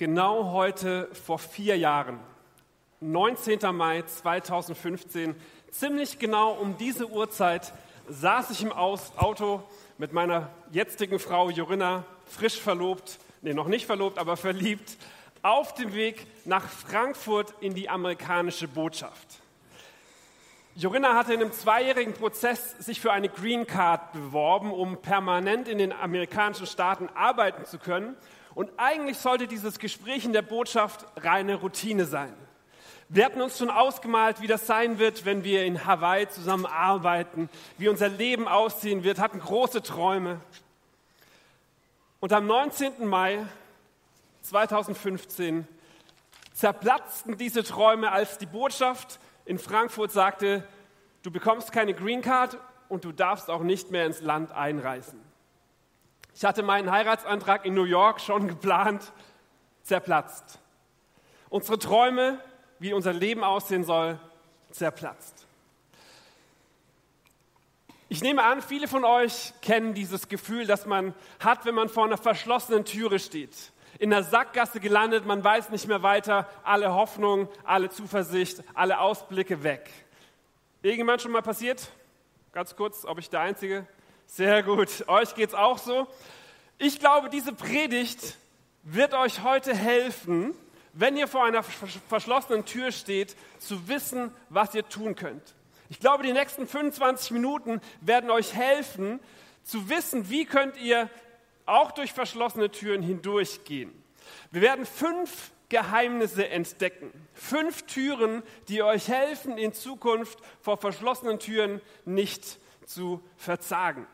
Genau heute vor vier Jahren, 19. Mai 2015, ziemlich genau um diese Uhrzeit, saß ich im Auto mit meiner jetzigen Frau Jorinna, frisch verlobt, nee, noch nicht verlobt, aber verliebt, auf dem Weg nach Frankfurt in die amerikanische Botschaft. Jorinna hatte in einem zweijährigen Prozess sich für eine Green Card beworben, um permanent in den amerikanischen Staaten arbeiten zu können. Und eigentlich sollte dieses Gespräch in der Botschaft reine Routine sein. Wir hatten uns schon ausgemalt, wie das sein wird, wenn wir in Hawaii zusammen arbeiten, wie unser Leben aussehen wird, hatten große Träume. Und am 19. Mai 2015 zerplatzten diese Träume, als die Botschaft in Frankfurt sagte, du bekommst keine Green Card und du darfst auch nicht mehr ins Land einreisen. Ich hatte meinen Heiratsantrag in New York schon geplant, zerplatzt. Unsere Träume, wie unser Leben aussehen soll, zerplatzt. Ich nehme an, viele von euch kennen dieses Gefühl, das man hat, wenn man vor einer verschlossenen Türe steht in der Sackgasse gelandet, man weiß nicht mehr weiter, alle Hoffnung, alle Zuversicht, alle Ausblicke weg. Irgendjemand schon mal passiert? Ganz kurz, ob ich der Einzige? Sehr gut, euch geht es auch so. Ich glaube, diese Predigt wird euch heute helfen, wenn ihr vor einer verschlossenen Tür steht, zu wissen, was ihr tun könnt. Ich glaube, die nächsten 25 Minuten werden euch helfen, zu wissen, wie könnt ihr auch durch verschlossene Türen hindurchgehen. Wir werden fünf Geheimnisse entdecken. Fünf Türen, die euch helfen, in Zukunft vor verschlossenen Türen nicht zu verzagen.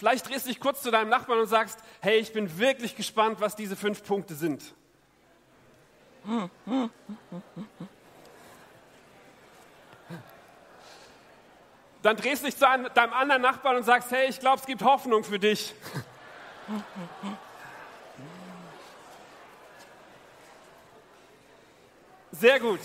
Vielleicht drehst du dich kurz zu deinem Nachbarn und sagst, hey, ich bin wirklich gespannt, was diese fünf Punkte sind. Dann drehst du dich zu deinem anderen Nachbarn und sagst, hey, ich glaube, es gibt Hoffnung für dich. Sehr gut.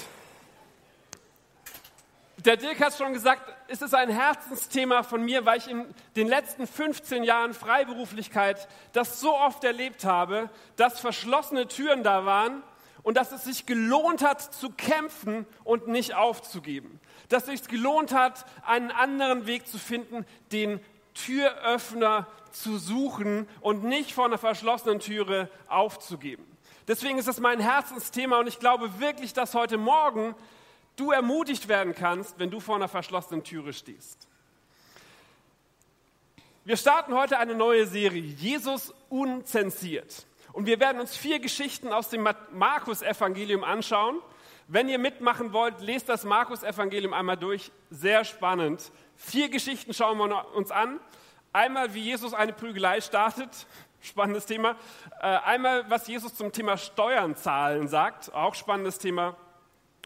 Der Dirk hat schon gesagt, es ist ein Herzensthema von mir, weil ich in den letzten 15 Jahren Freiberuflichkeit das so oft erlebt habe, dass verschlossene Türen da waren und dass es sich gelohnt hat zu kämpfen und nicht aufzugeben. Dass es sich gelohnt hat, einen anderen Weg zu finden, den Türöffner zu suchen und nicht vor einer verschlossenen Türe aufzugeben. Deswegen ist es mein Herzensthema und ich glaube wirklich, dass heute Morgen du ermutigt werden kannst, wenn du vor einer verschlossenen Türe stehst. Wir starten heute eine neue Serie, Jesus unzensiert. Und wir werden uns vier Geschichten aus dem Markus-Evangelium anschauen. Wenn ihr mitmachen wollt, lest das Markus-Evangelium einmal durch. Sehr spannend. Vier Geschichten schauen wir uns an. Einmal, wie Jesus eine Prügelei startet, spannendes Thema. Äh, einmal, was Jesus zum Thema Steuern zahlen sagt, auch spannendes Thema.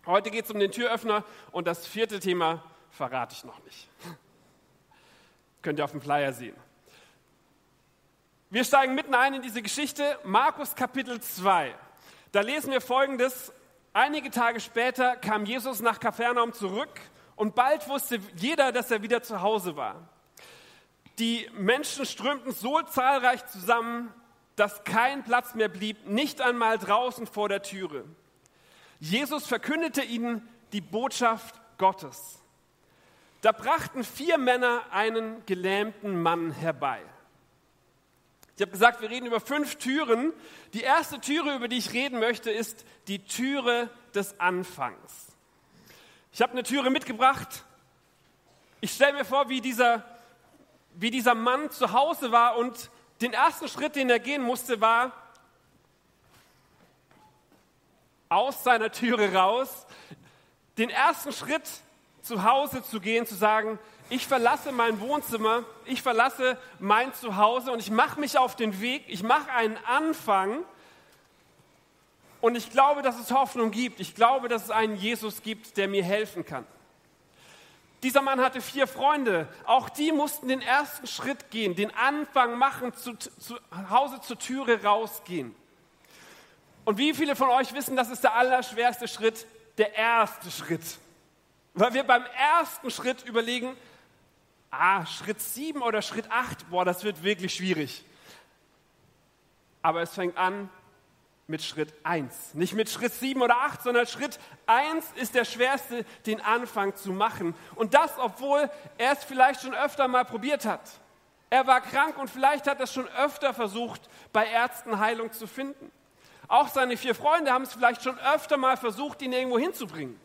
Heute geht es um den Türöffner und das vierte Thema verrate ich noch nicht. Könnt ihr auf dem Flyer sehen. Wir steigen mitten ein in diese Geschichte, Markus Kapitel 2. Da lesen wir folgendes. Einige Tage später kam Jesus nach Kapernaum zurück und bald wusste jeder, dass er wieder zu Hause war. Die Menschen strömten so zahlreich zusammen, dass kein Platz mehr blieb, nicht einmal draußen vor der Türe. Jesus verkündete ihnen die Botschaft Gottes. Da brachten vier Männer einen gelähmten Mann herbei. Ich habe gesagt, wir reden über fünf Türen. Die erste Türe, über die ich reden möchte, ist die Türe des Anfangs. Ich habe eine Türe mitgebracht. Ich stelle mir vor, wie dieser wie dieser Mann zu Hause war und den ersten Schritt, den er gehen musste, war aus seiner Türe raus, den ersten Schritt zu Hause zu gehen, zu sagen, ich verlasse mein Wohnzimmer, ich verlasse mein Zuhause und ich mache mich auf den Weg, ich mache einen Anfang und ich glaube, dass es Hoffnung gibt. Ich glaube, dass es einen Jesus gibt, der mir helfen kann. Dieser Mann hatte vier Freunde. Auch die mussten den ersten Schritt gehen, den Anfang machen, zu, zu Hause zur Türe rausgehen. Und wie viele von euch wissen, das ist der allerschwerste Schritt, der erste Schritt. Weil wir beim ersten Schritt überlegen, ah, Schritt sieben oder Schritt acht, boah, das wird wirklich schwierig. Aber es fängt an mit Schritt 1. Nicht mit Schritt 7 oder 8, sondern Schritt 1 ist der schwerste, den Anfang zu machen. Und das, obwohl er es vielleicht schon öfter mal probiert hat. Er war krank und vielleicht hat er es schon öfter versucht, bei Ärzten Heilung zu finden. Auch seine vier Freunde haben es vielleicht schon öfter mal versucht, ihn irgendwo hinzubringen.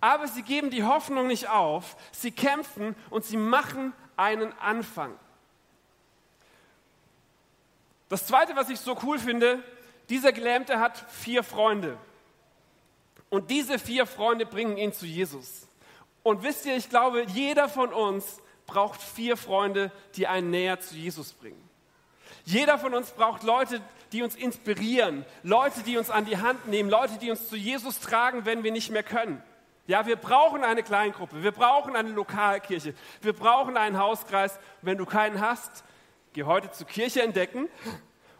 Aber sie geben die Hoffnung nicht auf, sie kämpfen und sie machen einen Anfang. Das Zweite, was ich so cool finde, dieser Gelähmte hat vier Freunde. Und diese vier Freunde bringen ihn zu Jesus. Und wisst ihr, ich glaube, jeder von uns braucht vier Freunde, die einen näher zu Jesus bringen. Jeder von uns braucht Leute, die uns inspirieren, Leute, die uns an die Hand nehmen, Leute, die uns zu Jesus tragen, wenn wir nicht mehr können. Ja, wir brauchen eine Kleingruppe, wir brauchen eine Lokalkirche, wir brauchen einen Hauskreis. Wenn du keinen hast, geh heute zur Kirche entdecken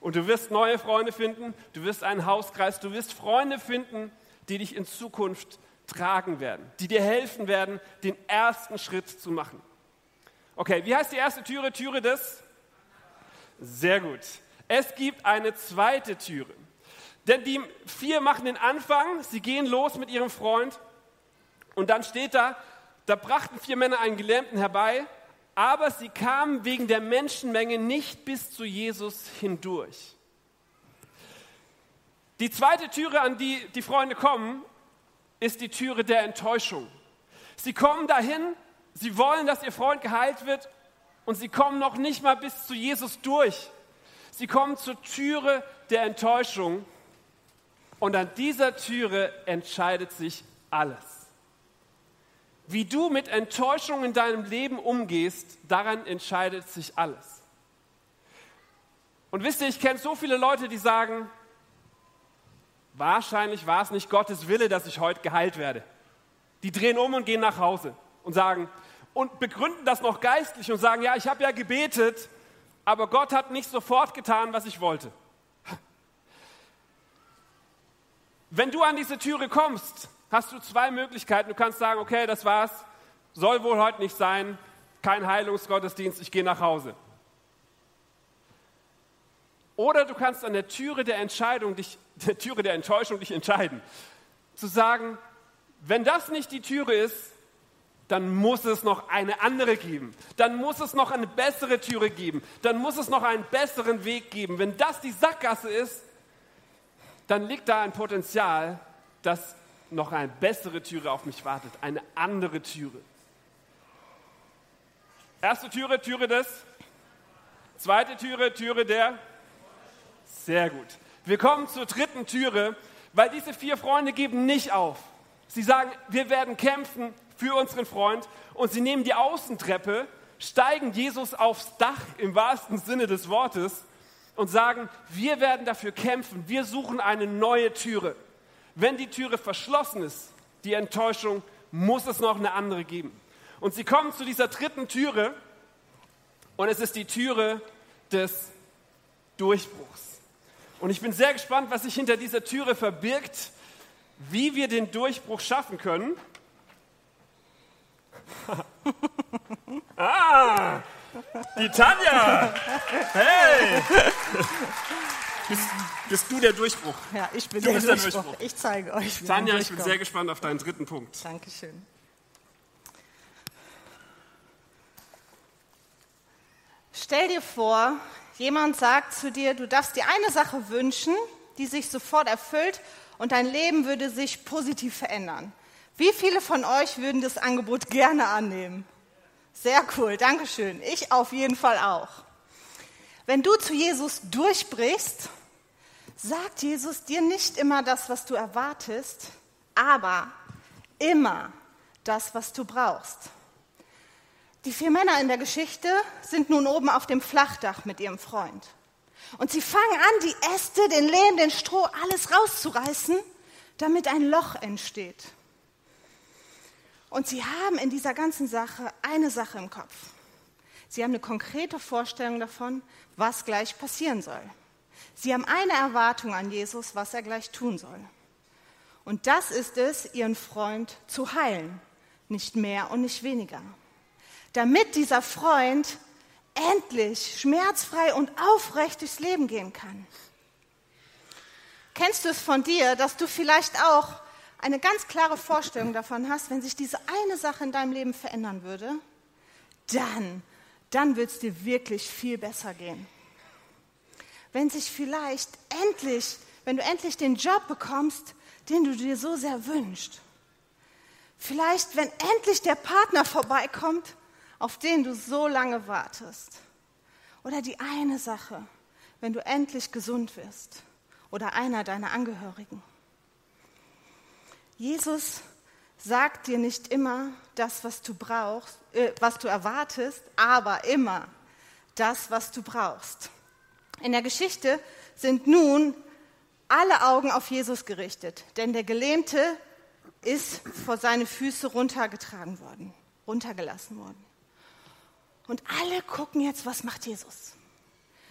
und du wirst neue Freunde finden, du wirst einen Hauskreis, du wirst Freunde finden, die dich in Zukunft tragen werden, die dir helfen werden, den ersten Schritt zu machen. Okay, wie heißt die erste Türe? Türe des? Sehr gut. Es gibt eine zweite Türe. Denn die vier machen den Anfang, sie gehen los mit ihrem Freund und dann steht da, da brachten vier Männer einen Gelähmten herbei aber sie kamen wegen der Menschenmenge nicht bis zu Jesus hindurch. Die zweite Türe, an die die Freunde kommen, ist die Türe der Enttäuschung. Sie kommen dahin, sie wollen, dass ihr Freund geheilt wird und sie kommen noch nicht mal bis zu Jesus durch. Sie kommen zur Türe der Enttäuschung und an dieser Türe entscheidet sich alles. Wie du mit Enttäuschung in deinem Leben umgehst, daran entscheidet sich alles. Und wisst ihr, ich kenne so viele Leute, die sagen, wahrscheinlich war es nicht Gottes Wille, dass ich heute geheilt werde. Die drehen um und gehen nach Hause und sagen, und begründen das noch geistlich und sagen, ja, ich habe ja gebetet, aber Gott hat nicht sofort getan, was ich wollte. Wenn du an diese Türe kommst hast du zwei Möglichkeiten. Du kannst sagen, okay, das war's, soll wohl heute nicht sein, kein Heilungsgottesdienst, ich gehe nach Hause. Oder du kannst an der Türe der Entscheidung, dich, der Türe der Enttäuschung dich entscheiden. Zu sagen, wenn das nicht die Türe ist, dann muss es noch eine andere geben. Dann muss es noch eine bessere Türe geben. Dann muss es noch einen besseren Weg geben. Wenn das die Sackgasse ist, dann liegt da ein Potenzial, dass noch eine bessere Türe auf mich wartet, eine andere Türe. Erste Türe, Türe des. Zweite Türe, Türe der. Sehr gut. Wir kommen zur dritten Türe, weil diese vier Freunde geben nicht auf. Sie sagen, wir werden kämpfen für unseren Freund und sie nehmen die Außentreppe, steigen Jesus aufs Dach im wahrsten Sinne des Wortes und sagen, wir werden dafür kämpfen, wir suchen eine neue Türe. Wenn die Türe verschlossen ist, die Enttäuschung, muss es noch eine andere geben. Und sie kommen zu dieser dritten Türe und es ist die Türe des Durchbruchs. Und ich bin sehr gespannt, was sich hinter dieser Türe verbirgt, wie wir den Durchbruch schaffen können. ah, die Tanja! Hey! Bist, bist, du der Durchbruch? Ja, ich bin der, Durchbruch. der, Durchbruch. Ich zeige euch. Tanja, ich bin sehr gespannt auf deinen dritten Punkt. Dankeschön. Stell dir vor, jemand sagt zu dir, du darfst dir eine Sache wünschen, die sich sofort erfüllt und dein Leben würde sich positiv verändern. Wie viele von euch würden das Angebot gerne annehmen? Sehr cool, Dankeschön. Ich auf jeden Fall auch. Wenn du zu Jesus durchbrichst, sagt Jesus dir nicht immer das, was du erwartest, aber immer das, was du brauchst. Die vier Männer in der Geschichte sind nun oben auf dem Flachdach mit ihrem Freund. Und sie fangen an, die Äste, den Lehm, den Stroh, alles rauszureißen, damit ein Loch entsteht. Und sie haben in dieser ganzen Sache eine Sache im Kopf. Sie haben eine konkrete Vorstellung davon, was gleich passieren soll. Sie haben eine Erwartung an Jesus, was er gleich tun soll. Und das ist es, ihren Freund zu heilen, nicht mehr und nicht weniger. Damit dieser Freund endlich schmerzfrei und aufrecht durchs Leben gehen kann. Kennst du es von dir, dass du vielleicht auch eine ganz klare Vorstellung davon hast, wenn sich diese eine Sache in deinem Leben verändern würde, dann, dann wird es dir wirklich viel besser gehen. Wenn sich vielleicht endlich, wenn du endlich den Job bekommst, den du dir so sehr wünschst. Vielleicht, wenn endlich der Partner vorbeikommt, auf den du so lange wartest. Oder die eine Sache, wenn du endlich gesund wirst oder einer deiner Angehörigen. Jesus sagt dir nicht immer das, was du brauchst, äh, was du erwartest, aber immer das, was du brauchst. In der Geschichte sind nun alle Augen auf Jesus gerichtet, denn der Gelähmte ist vor seine Füße runtergetragen worden, runtergelassen worden. Und alle gucken jetzt, was macht Jesus?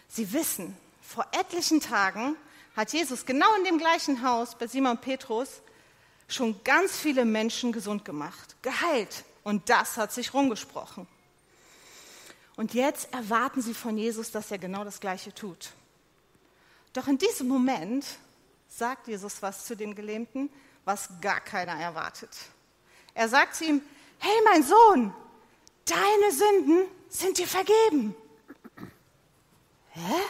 Sie wissen, vor etlichen Tagen hat Jesus genau in dem gleichen Haus bei Simon Petrus schon ganz viele Menschen gesund gemacht, geheilt. Und das hat sich rumgesprochen. Und jetzt erwarten sie von Jesus, dass er genau das Gleiche tut. Doch in diesem Moment sagt Jesus was zu dem Gelähmten, was gar keiner erwartet. Er sagt zu ihm, hey mein Sohn, deine Sünden sind dir vergeben. Hä?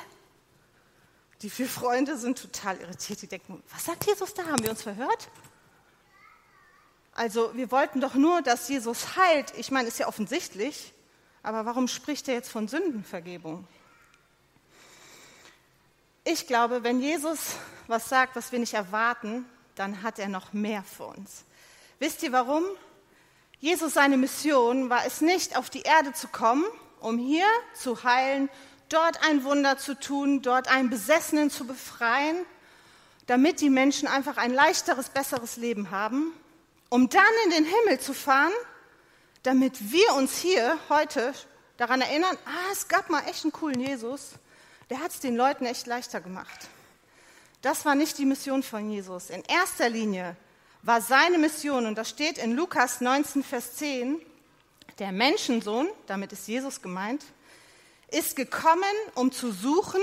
Die vier Freunde sind total irritiert. Die denken, was sagt Jesus da? Haben wir uns verhört? Also wir wollten doch nur, dass Jesus heilt. Ich meine, ist ja offensichtlich. Aber warum spricht er jetzt von Sündenvergebung? Ich glaube, wenn Jesus was sagt, was wir nicht erwarten, dann hat er noch mehr für uns. Wisst ihr warum? Jesus, seine Mission war es nicht, auf die Erde zu kommen, um hier zu heilen dort ein Wunder zu tun, dort einen Besessenen zu befreien, damit die Menschen einfach ein leichteres, besseres Leben haben, um dann in den Himmel zu fahren, damit wir uns hier heute daran erinnern, ah, es gab mal echt einen coolen Jesus, der hat es den Leuten echt leichter gemacht. Das war nicht die Mission von Jesus. In erster Linie war seine Mission, und das steht in Lukas 19, Vers 10, der Menschensohn, damit ist Jesus gemeint, ist gekommen, um zu suchen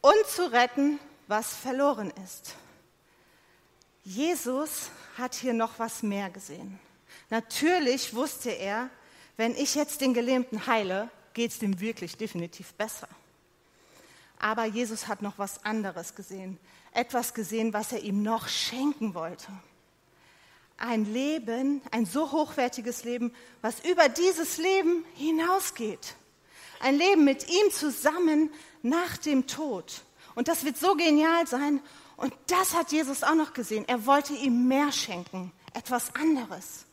und zu retten, was verloren ist. Jesus hat hier noch was mehr gesehen. Natürlich wusste er, wenn ich jetzt den Gelähmten heile, geht es dem wirklich definitiv besser. Aber Jesus hat noch was anderes gesehen. Etwas gesehen, was er ihm noch schenken wollte. Ein Leben, ein so hochwertiges Leben, was über dieses Leben hinausgeht ein Leben mit ihm zusammen nach dem Tod. Und das wird so genial sein. Und das hat Jesus auch noch gesehen. Er wollte ihm mehr schenken, etwas anderes.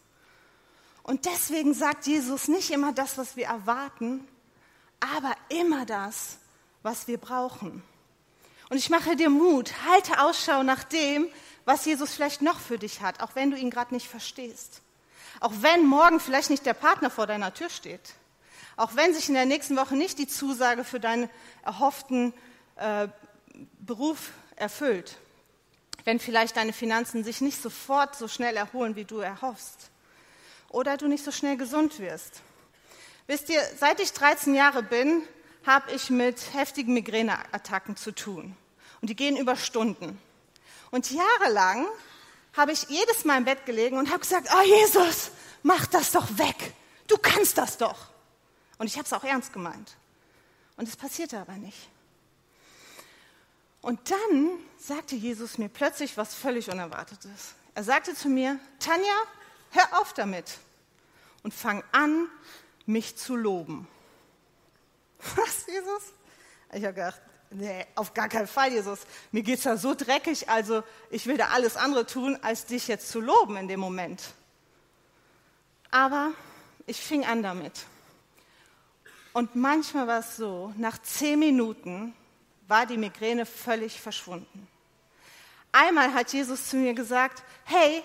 Und deswegen sagt Jesus nicht immer das, was wir erwarten, aber immer das, was wir brauchen. Und ich mache dir Mut, halte Ausschau nach dem, was Jesus vielleicht noch für dich hat, auch wenn du ihn gerade nicht verstehst. Auch wenn morgen vielleicht nicht der Partner vor deiner Tür steht. Auch wenn sich in der nächsten Woche nicht die Zusage für deinen erhofften äh, Beruf erfüllt, wenn vielleicht deine Finanzen sich nicht sofort so schnell erholen, wie du erhoffst, oder du nicht so schnell gesund wirst. Wisst ihr, seit ich 13 Jahre bin, habe ich mit heftigen Migräneattacken zu tun. Und die gehen über Stunden. Und jahrelang habe ich jedes Mal im Bett gelegen und habe gesagt, oh Jesus, mach das doch weg. Du kannst das doch. Und ich habe es auch ernst gemeint. Und es passierte aber nicht. Und dann sagte Jesus mir plötzlich was völlig Unerwartetes. Er sagte zu mir, Tanja, hör auf damit und fang an, mich zu loben. Was, Jesus? Ich habe gedacht, nee, auf gar keinen Fall, Jesus. Mir geht es ja so dreckig, also ich will da alles andere tun, als dich jetzt zu loben in dem Moment. Aber ich fing an damit. Und manchmal war es so, nach zehn Minuten war die Migräne völlig verschwunden. Einmal hat Jesus zu mir gesagt, hey,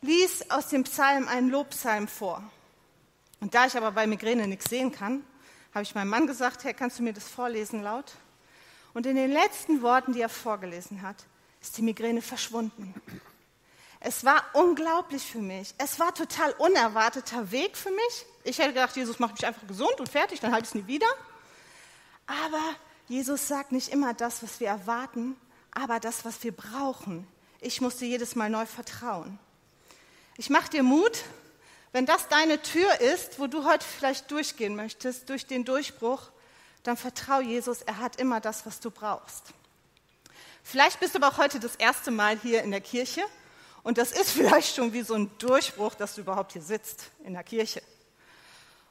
lies aus dem Psalm einen Lobpsalm vor. Und da ich aber bei Migräne nichts sehen kann, habe ich meinem Mann gesagt, hey, kannst du mir das vorlesen laut? Und in den letzten Worten, die er vorgelesen hat, ist die Migräne verschwunden. Es war unglaublich für mich. Es war total unerwarteter Weg für mich. Ich hätte gedacht, Jesus macht mich einfach gesund und fertig, dann halte ich es nie wieder. Aber Jesus sagt nicht immer das, was wir erwarten, aber das, was wir brauchen. Ich muss dir jedes Mal neu vertrauen. Ich mache dir Mut, wenn das deine Tür ist, wo du heute vielleicht durchgehen möchtest, durch den Durchbruch, dann vertrau Jesus, er hat immer das, was du brauchst. Vielleicht bist du aber auch heute das erste Mal hier in der Kirche und das ist vielleicht schon wie so ein Durchbruch, dass du überhaupt hier sitzt in der Kirche.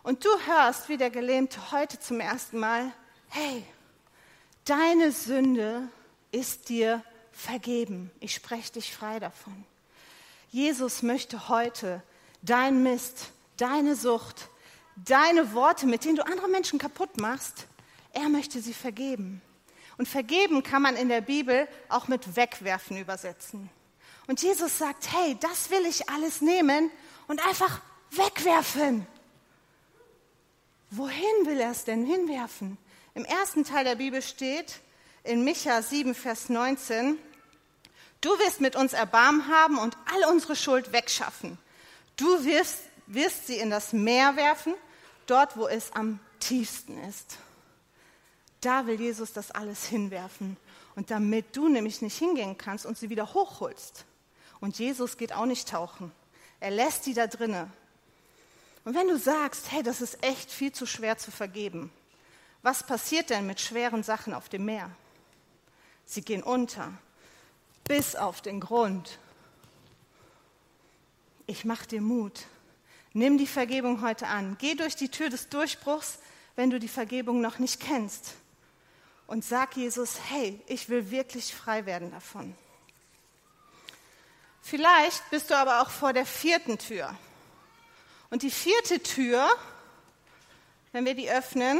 Und du hörst, wie der Gelähmte heute zum ersten Mal, hey, deine Sünde ist dir vergeben. Ich spreche dich frei davon. Jesus möchte heute dein Mist, deine Sucht, deine Worte, mit denen du andere Menschen kaputt machst, er möchte sie vergeben. Und vergeben kann man in der Bibel auch mit wegwerfen übersetzen. Und Jesus sagt, hey, das will ich alles nehmen und einfach wegwerfen. Wohin will er es denn hinwerfen? Im ersten Teil der Bibel steht in Micha 7, Vers 19, du wirst mit uns Erbarmen haben und all unsere Schuld wegschaffen. Du wirst, wirst sie in das Meer werfen, dort wo es am tiefsten ist. Da will Jesus das alles hinwerfen. Und damit du nämlich nicht hingehen kannst und sie wieder hochholst. Und Jesus geht auch nicht tauchen. Er lässt die da drinnen. Und wenn du sagst, hey, das ist echt viel zu schwer zu vergeben, was passiert denn mit schweren Sachen auf dem Meer? Sie gehen unter, bis auf den Grund. Ich mache dir Mut. Nimm die Vergebung heute an. Geh durch die Tür des Durchbruchs, wenn du die Vergebung noch nicht kennst. Und sag Jesus, hey, ich will wirklich frei werden davon. Vielleicht bist du aber auch vor der vierten Tür. Und die vierte Tür, wenn wir die öffnen,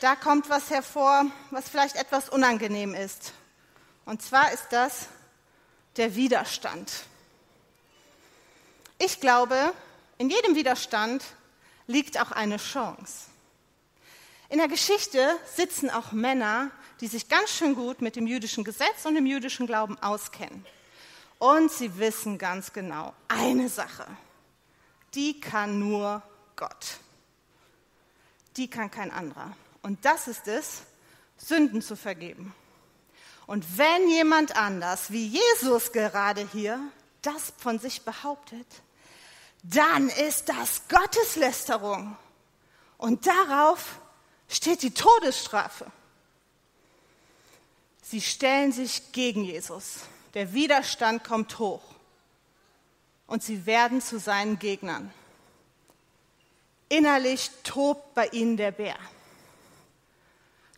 da kommt was hervor, was vielleicht etwas unangenehm ist. Und zwar ist das der Widerstand. Ich glaube, in jedem Widerstand liegt auch eine Chance. In der Geschichte sitzen auch Männer, die sich ganz schön gut mit dem jüdischen Gesetz und dem jüdischen Glauben auskennen. Und sie wissen ganz genau, eine Sache, die kann nur Gott. Die kann kein anderer. Und das ist es, Sünden zu vergeben. Und wenn jemand anders, wie Jesus gerade hier, das von sich behauptet, dann ist das Gotteslästerung. Und darauf steht die Todesstrafe. Sie stellen sich gegen Jesus. Der Widerstand kommt hoch. Und sie werden zu seinen Gegnern. Innerlich tobt bei ihnen der Bär.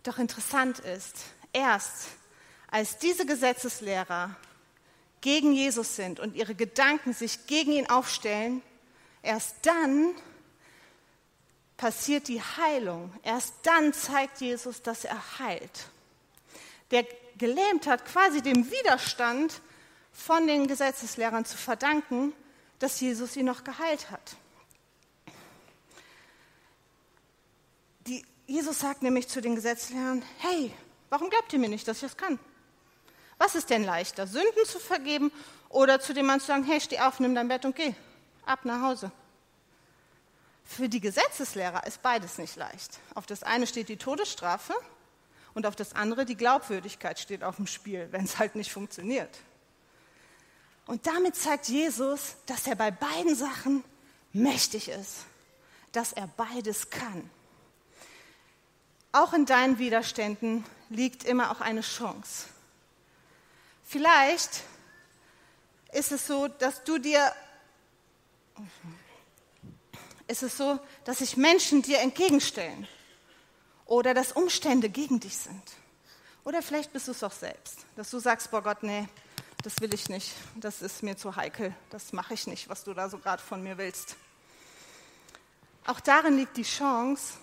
Doch interessant ist, erst als diese Gesetzeslehrer gegen Jesus sind und ihre Gedanken sich gegen ihn aufstellen, erst dann passiert die Heilung. Erst dann zeigt Jesus, dass er heilt. Der Gelähmte hat quasi dem Widerstand von den Gesetzeslehrern zu verdanken, dass Jesus ihn noch geheilt hat. Die, Jesus sagt nämlich zu den Gesetzeslehrern, hey, warum glaubt ihr mir nicht, dass ich das kann? Was ist denn leichter, Sünden zu vergeben oder zu dem Mann zu sagen, hey, steh auf, nimm dein Bett und geh ab nach Hause? Für die Gesetzeslehrer ist beides nicht leicht. Auf das eine steht die Todesstrafe und auf das andere die Glaubwürdigkeit steht auf dem Spiel, wenn es halt nicht funktioniert. Und damit zeigt Jesus, dass er bei beiden Sachen mächtig ist, dass er beides kann. Auch in deinen Widerständen liegt immer auch eine Chance. Vielleicht ist es so, dass du dir ist es so, dass sich Menschen dir entgegenstellen oder dass Umstände gegen dich sind. Oder vielleicht bist du es auch selbst, dass du sagst, boah Gott, nee, das will ich nicht, das ist mir zu heikel, das mache ich nicht, was du da so gerade von mir willst. Auch darin liegt die Chance,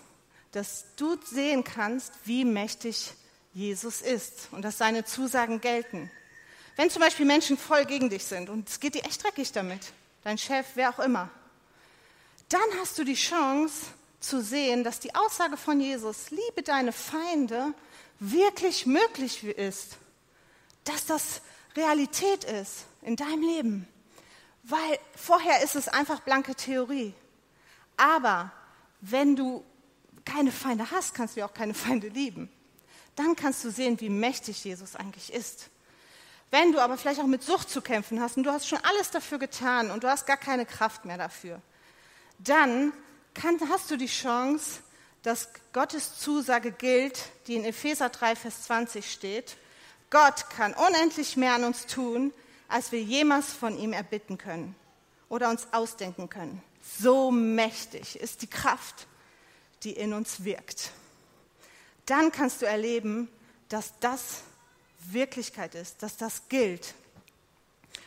dass du sehen kannst, wie mächtig Jesus ist und dass seine Zusagen gelten. Wenn zum Beispiel Menschen voll gegen dich sind und es geht dir echt dreckig damit, dein Chef, wer auch immer, dann hast du die Chance zu sehen, dass die Aussage von Jesus, liebe deine Feinde, wirklich möglich ist. Dass das Realität ist in deinem Leben. Weil vorher ist es einfach blanke Theorie. Aber wenn du keine Feinde hast, kannst du auch keine Feinde lieben. dann kannst du sehen, wie mächtig Jesus eigentlich ist. Wenn du aber vielleicht auch mit Sucht zu kämpfen hast und du hast schon alles dafür getan und du hast gar keine Kraft mehr dafür, dann kann, hast du die Chance, dass Gottes Zusage gilt, die in Epheser 3, Vers 20 steht. Gott kann unendlich mehr an uns tun, als wir jemals von ihm erbitten können oder uns ausdenken können. So mächtig ist die Kraft, die in uns wirkt. Dann kannst du erleben, dass das Wirklichkeit ist, dass das gilt.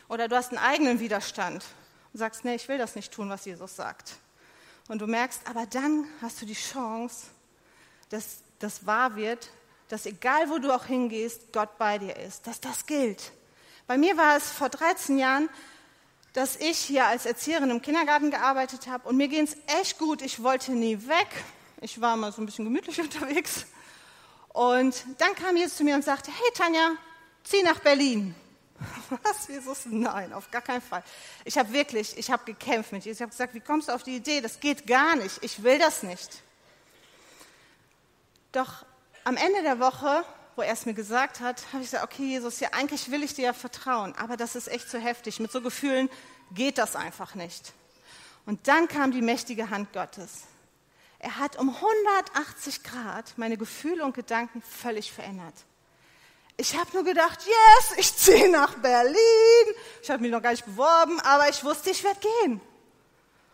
Oder du hast einen eigenen Widerstand und sagst, nee, ich will das nicht tun, was Jesus sagt. Und du merkst, aber dann hast du die Chance, dass das wahr wird, dass egal wo du auch hingehst, Gott bei dir ist, dass das gilt. Bei mir war es vor 13 Jahren, dass ich hier als Erzieherin im Kindergarten gearbeitet habe und mir ging es echt gut. Ich wollte nie weg. Ich war mal so ein bisschen gemütlich unterwegs. Und dann kam Jesus zu mir und sagte, hey Tanja, zieh nach Berlin. Was, Jesus? Nein, auf gar keinen Fall. Ich habe wirklich, ich habe gekämpft mit Jesus. Ich habe gesagt, wie kommst du auf die Idee? Das geht gar nicht. Ich will das nicht. Doch am Ende der Woche, wo er es mir gesagt hat, habe ich gesagt, okay, Jesus, ja, eigentlich will ich dir ja vertrauen, aber das ist echt zu heftig. Mit so Gefühlen geht das einfach nicht. Und dann kam die mächtige Hand Gottes. Er hat um 180 Grad meine Gefühle und Gedanken völlig verändert. Ich habe nur gedacht, yes, ich ziehe nach Berlin. Ich habe mich noch gar nicht beworben, aber ich wusste, ich werde gehen.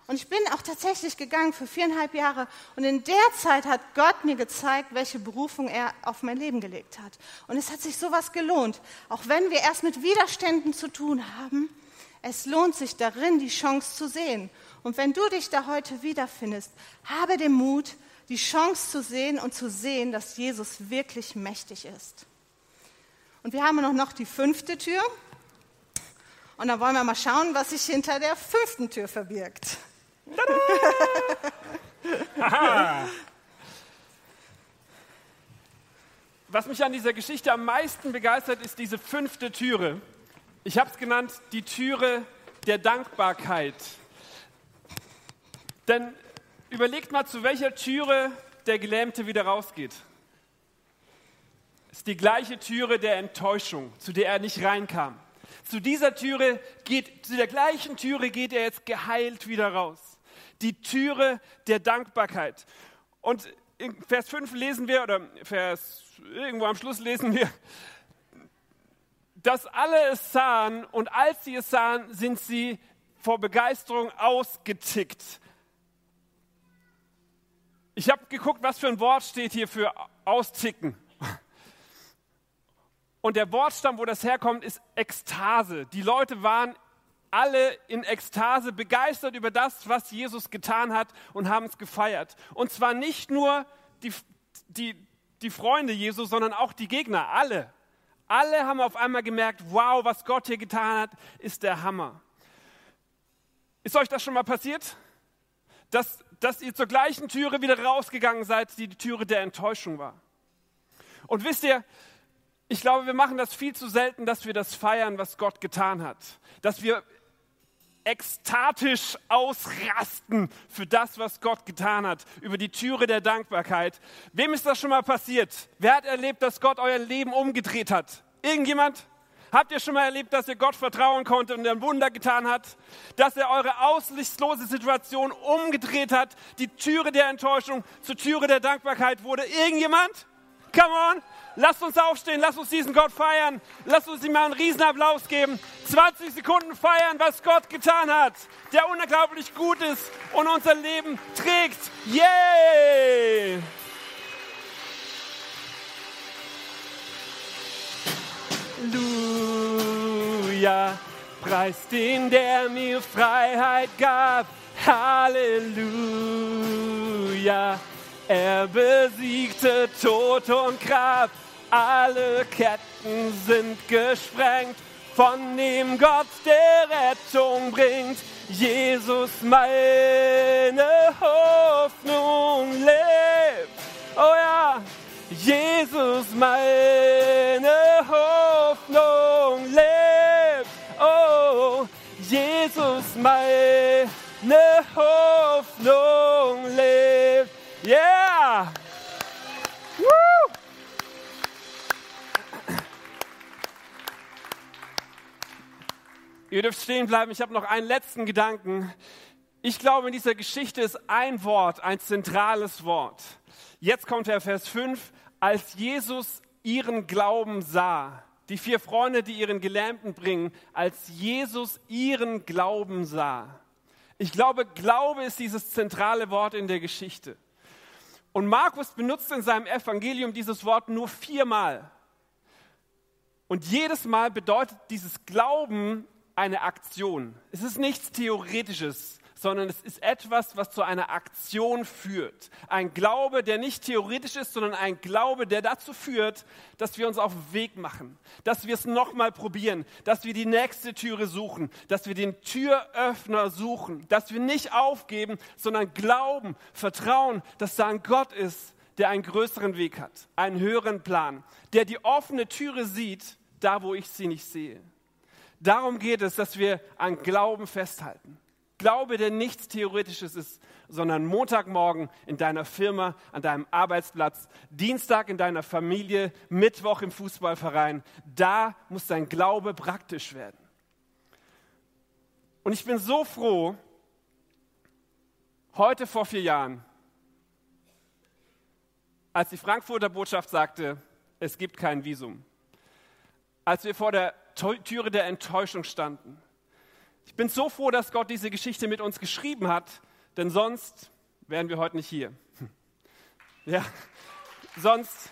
Und ich bin auch tatsächlich gegangen für viereinhalb Jahre. Und in der Zeit hat Gott mir gezeigt, welche Berufung er auf mein Leben gelegt hat. Und es hat sich sowas gelohnt. Auch wenn wir erst mit Widerständen zu tun haben, es lohnt sich darin, die Chance zu sehen. Und wenn du dich da heute wiederfindest, habe den Mut, die Chance zu sehen und zu sehen, dass Jesus wirklich mächtig ist. Und wir haben noch die fünfte Tür. Und dann wollen wir mal schauen, was sich hinter der fünften Tür verbirgt. Was mich an dieser Geschichte am meisten begeistert, ist diese fünfte Türe. Ich habe es genannt, die Türe der Dankbarkeit. Denn überlegt mal, zu welcher Türe der Gelähmte wieder rausgeht ist die gleiche Türe der Enttäuschung, zu der er nicht reinkam. Zu dieser Türe geht, zu der gleichen Türe geht er jetzt geheilt wieder raus. Die Türe der Dankbarkeit. Und in Vers 5 lesen wir, oder Vers, irgendwo am Schluss lesen wir, dass alle es sahen und als sie es sahen, sind sie vor Begeisterung ausgetickt. Ich habe geguckt, was für ein Wort steht hier für austicken. Und der Wortstamm, wo das herkommt, ist Ekstase. Die Leute waren alle in Ekstase begeistert über das, was Jesus getan hat und haben es gefeiert. Und zwar nicht nur die, die, die Freunde Jesus, sondern auch die Gegner, alle. Alle haben auf einmal gemerkt, wow, was Gott hier getan hat, ist der Hammer. Ist euch das schon mal passiert? Dass, dass ihr zur gleichen Türe wieder rausgegangen seid, die die Türe der Enttäuschung war. Und wisst ihr, ich glaube, wir machen das viel zu selten, dass wir das feiern, was Gott getan hat. Dass wir ekstatisch ausrasten für das, was Gott getan hat, über die Türe der Dankbarkeit. Wem ist das schon mal passiert? Wer hat erlebt, dass Gott euer Leben umgedreht hat? Irgendjemand? Habt ihr schon mal erlebt, dass ihr Gott vertrauen konntet und ein Wunder getan hat? Dass er eure aussichtslose Situation umgedreht hat, die Türe der Enttäuschung zur Türe der Dankbarkeit wurde? Irgendjemand? Come on! Lasst uns aufstehen, lasst uns diesen Gott feiern. Lasst uns ihm mal einen Riesenapplaus geben. 20 Sekunden feiern, was Gott getan hat, der unglaublich gut ist und unser Leben trägt. Yay! Halleluja, preis den, der mir Freiheit gab. Halleluja, er besiegte Tod und Grab alle Ketten sind gesprengt von dem Gott, der Rettung bringt. Jesus, meine Hoffnung lebt. Oh ja, Jesus, meine Hoffnung lebt. meine Hoffnung lebt. Yeah! Woo! Ihr dürft stehen bleiben, ich habe noch einen letzten Gedanken. Ich glaube, in dieser Geschichte ist ein Wort ein zentrales Wort. Jetzt kommt der Vers 5, als Jesus ihren Glauben sah die vier Freunde, die ihren Gelähmten bringen, als Jesus ihren Glauben sah. Ich glaube, Glaube ist dieses zentrale Wort in der Geschichte. Und Markus benutzt in seinem Evangelium dieses Wort nur viermal. Und jedes Mal bedeutet dieses Glauben eine Aktion. Es ist nichts Theoretisches, sondern es ist etwas, was zu einer Aktion führt. Ein Glaube, der nicht theoretisch ist, sondern ein Glaube, der dazu führt, dass wir uns auf den Weg machen, dass wir es nochmal probieren, dass wir die nächste Türe suchen, dass wir den Türöffner suchen, dass wir nicht aufgeben, sondern glauben, vertrauen, dass da ein Gott ist, der einen größeren Weg hat, einen höheren Plan, der die offene Türe sieht, da wo ich sie nicht sehe. Darum geht es, dass wir an Glauben festhalten. Glaube, der nichts Theoretisches ist, sondern Montagmorgen in deiner Firma, an deinem Arbeitsplatz, Dienstag in deiner Familie, Mittwoch im Fußballverein. Da muss dein Glaube praktisch werden. Und ich bin so froh, heute vor vier Jahren, als die Frankfurter Botschaft sagte, es gibt kein Visum, als wir vor der Türe der Enttäuschung standen, ich bin so froh, dass Gott diese Geschichte mit uns geschrieben hat, denn sonst wären wir heute nicht hier. Ja, sonst,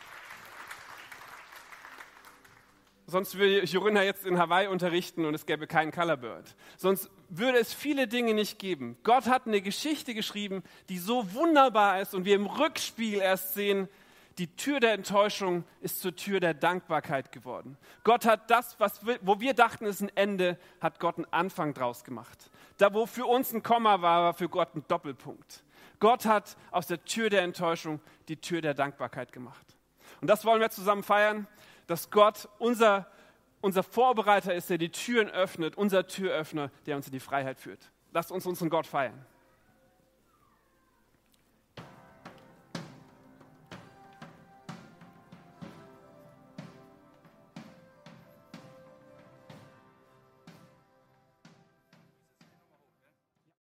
sonst würde Jorina jetzt in Hawaii unterrichten und es gäbe keinen Colorbird. Sonst würde es viele Dinge nicht geben. Gott hat eine Geschichte geschrieben, die so wunderbar ist und wir im Rückspiel erst sehen, die Tür der Enttäuschung ist zur Tür der Dankbarkeit geworden. Gott hat das, was wir, wo wir dachten, ist ein Ende, hat Gott einen Anfang draus gemacht. Da, wo für uns ein Komma war, war für Gott ein Doppelpunkt. Gott hat aus der Tür der Enttäuschung die Tür der Dankbarkeit gemacht. Und das wollen wir zusammen feiern, dass Gott unser, unser Vorbereiter ist, der die Türen öffnet, unser Türöffner, der uns in die Freiheit führt. Lasst uns unseren Gott feiern.